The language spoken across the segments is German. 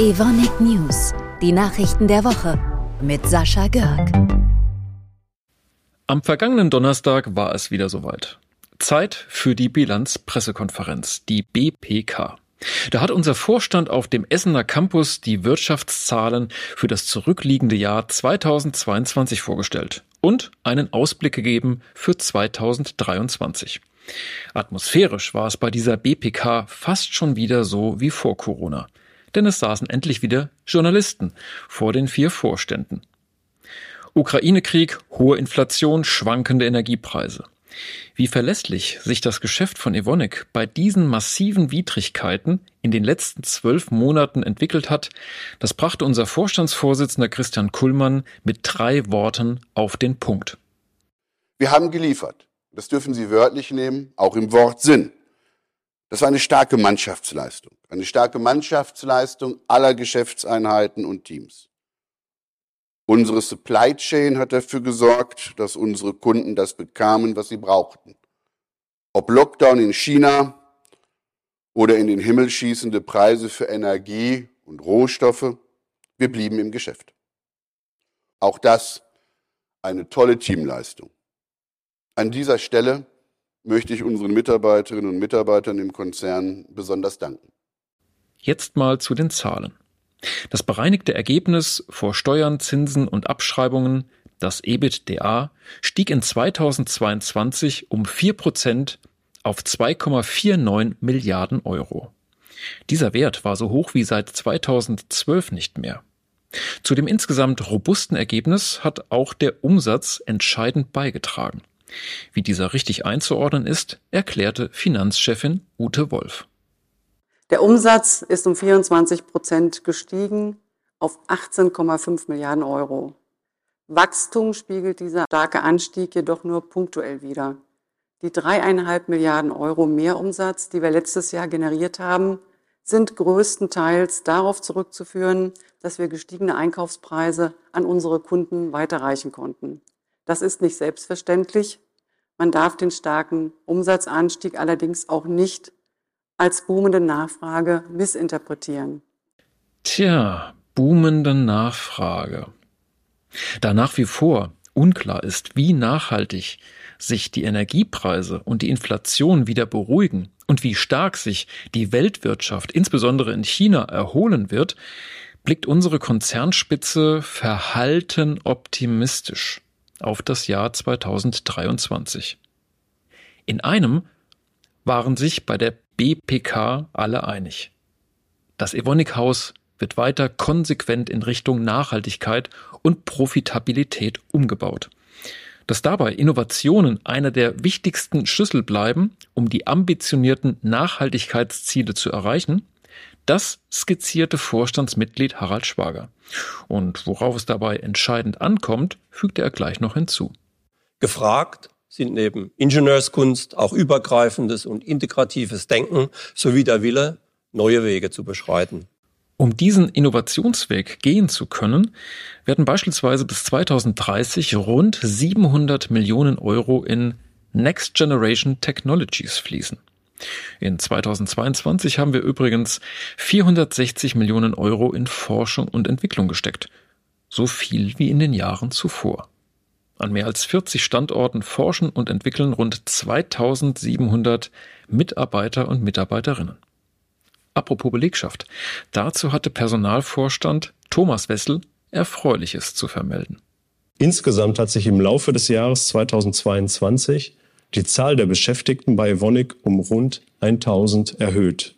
Evonik News, die Nachrichten der Woche mit Sascha Görg. Am vergangenen Donnerstag war es wieder soweit. Zeit für die Bilanzpressekonferenz, die BPK. Da hat unser Vorstand auf dem Essener Campus die Wirtschaftszahlen für das zurückliegende Jahr 2022 vorgestellt und einen Ausblick gegeben für 2023. Atmosphärisch war es bei dieser BPK fast schon wieder so wie vor Corona denn es saßen endlich wieder Journalisten vor den vier Vorständen. Ukraine-Krieg, hohe Inflation, schwankende Energiepreise. Wie verlässlich sich das Geschäft von Evonik bei diesen massiven Widrigkeiten in den letzten zwölf Monaten entwickelt hat, das brachte unser Vorstandsvorsitzender Christian Kullmann mit drei Worten auf den Punkt. Wir haben geliefert. Das dürfen Sie wörtlich nehmen, auch im Wortsinn. Das war eine starke Mannschaftsleistung. Eine starke Mannschaftsleistung aller Geschäftseinheiten und Teams. Unsere Supply Chain hat dafür gesorgt, dass unsere Kunden das bekamen, was sie brauchten. Ob Lockdown in China oder in den Himmel schießende Preise für Energie und Rohstoffe, wir blieben im Geschäft. Auch das eine tolle Teamleistung. An dieser Stelle möchte ich unseren Mitarbeiterinnen und Mitarbeitern im Konzern besonders danken. Jetzt mal zu den Zahlen. Das bereinigte Ergebnis vor Steuern, Zinsen und Abschreibungen, das EBITDA, stieg in 2022 um 4 Prozent auf 2,49 Milliarden Euro. Dieser Wert war so hoch wie seit 2012 nicht mehr. Zu dem insgesamt robusten Ergebnis hat auch der Umsatz entscheidend beigetragen. Wie dieser richtig einzuordnen ist, erklärte Finanzchefin Ute Wolf. Der Umsatz ist um 24 Prozent gestiegen auf 18,5 Milliarden Euro. Wachstum spiegelt dieser starke Anstieg jedoch nur punktuell wider. Die dreieinhalb Milliarden Euro Mehrumsatz, die wir letztes Jahr generiert haben, sind größtenteils darauf zurückzuführen, dass wir gestiegene Einkaufspreise an unsere Kunden weiterreichen konnten. Das ist nicht selbstverständlich. Man darf den starken Umsatzanstieg allerdings auch nicht als boomende Nachfrage missinterpretieren. Tja, boomende Nachfrage. Da nach wie vor unklar ist, wie nachhaltig sich die Energiepreise und die Inflation wieder beruhigen und wie stark sich die Weltwirtschaft, insbesondere in China, erholen wird, blickt unsere Konzernspitze verhalten optimistisch auf das Jahr 2023. In einem waren sich bei der BPK alle einig. Das Evonik Haus wird weiter konsequent in Richtung Nachhaltigkeit und Profitabilität umgebaut. Dass dabei Innovationen einer der wichtigsten Schlüssel bleiben, um die ambitionierten Nachhaltigkeitsziele zu erreichen, das skizzierte Vorstandsmitglied Harald Schwager. Und worauf es dabei entscheidend ankommt, fügte er gleich noch hinzu. Gefragt sind neben Ingenieurskunst auch übergreifendes und integratives Denken sowie der Wille, neue Wege zu beschreiten. Um diesen Innovationsweg gehen zu können, werden beispielsweise bis 2030 rund 700 Millionen Euro in Next Generation Technologies fließen. In 2022 haben wir übrigens 460 Millionen Euro in Forschung und Entwicklung gesteckt. So viel wie in den Jahren zuvor. An mehr als 40 Standorten forschen und entwickeln rund 2700 Mitarbeiter und Mitarbeiterinnen. Apropos Belegschaft. Dazu hatte Personalvorstand Thomas Wessel Erfreuliches zu vermelden. Insgesamt hat sich im Laufe des Jahres 2022 die Zahl der Beschäftigten bei Evonik um rund 1000 erhöht.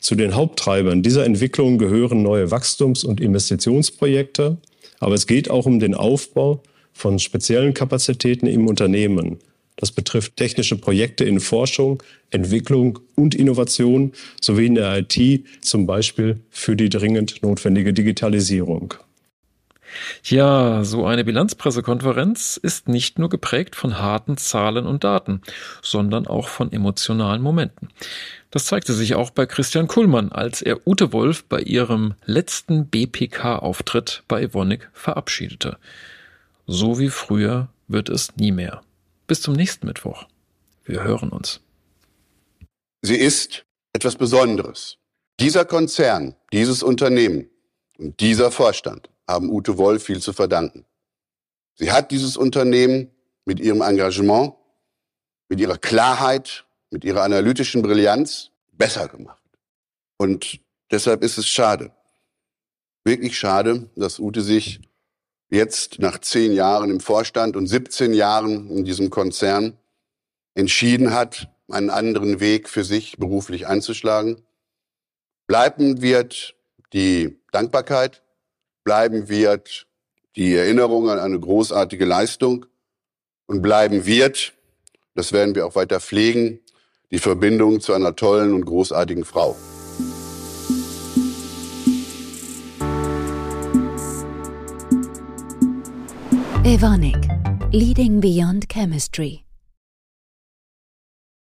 Zu den Haupttreibern dieser Entwicklung gehören neue Wachstums- und Investitionsprojekte, aber es geht auch um den Aufbau von speziellen Kapazitäten im Unternehmen. Das betrifft technische Projekte in Forschung, Entwicklung und Innovation sowie in der IT, zum Beispiel für die dringend notwendige Digitalisierung. Ja, so eine Bilanzpressekonferenz ist nicht nur geprägt von harten Zahlen und Daten, sondern auch von emotionalen Momenten. Das zeigte sich auch bei Christian Kuhlmann, als er Ute Wolf bei ihrem letzten BPK-Auftritt bei Evonik verabschiedete. So wie früher wird es nie mehr. Bis zum nächsten Mittwoch. Wir hören uns. Sie ist etwas Besonderes. Dieser Konzern, dieses Unternehmen und dieser Vorstand haben Ute Woll viel zu verdanken. Sie hat dieses Unternehmen mit ihrem Engagement, mit ihrer Klarheit, mit ihrer analytischen Brillanz besser gemacht. Und deshalb ist es schade, wirklich schade, dass Ute sich jetzt nach zehn Jahren im Vorstand und 17 Jahren in diesem Konzern entschieden hat, einen anderen Weg für sich beruflich einzuschlagen. Bleiben wird die Dankbarkeit, bleiben wird die Erinnerung an eine großartige Leistung und bleiben wird, das werden wir auch weiter pflegen, die Verbindung zu einer tollen und großartigen Frau. Evonik, leading beyond chemistry.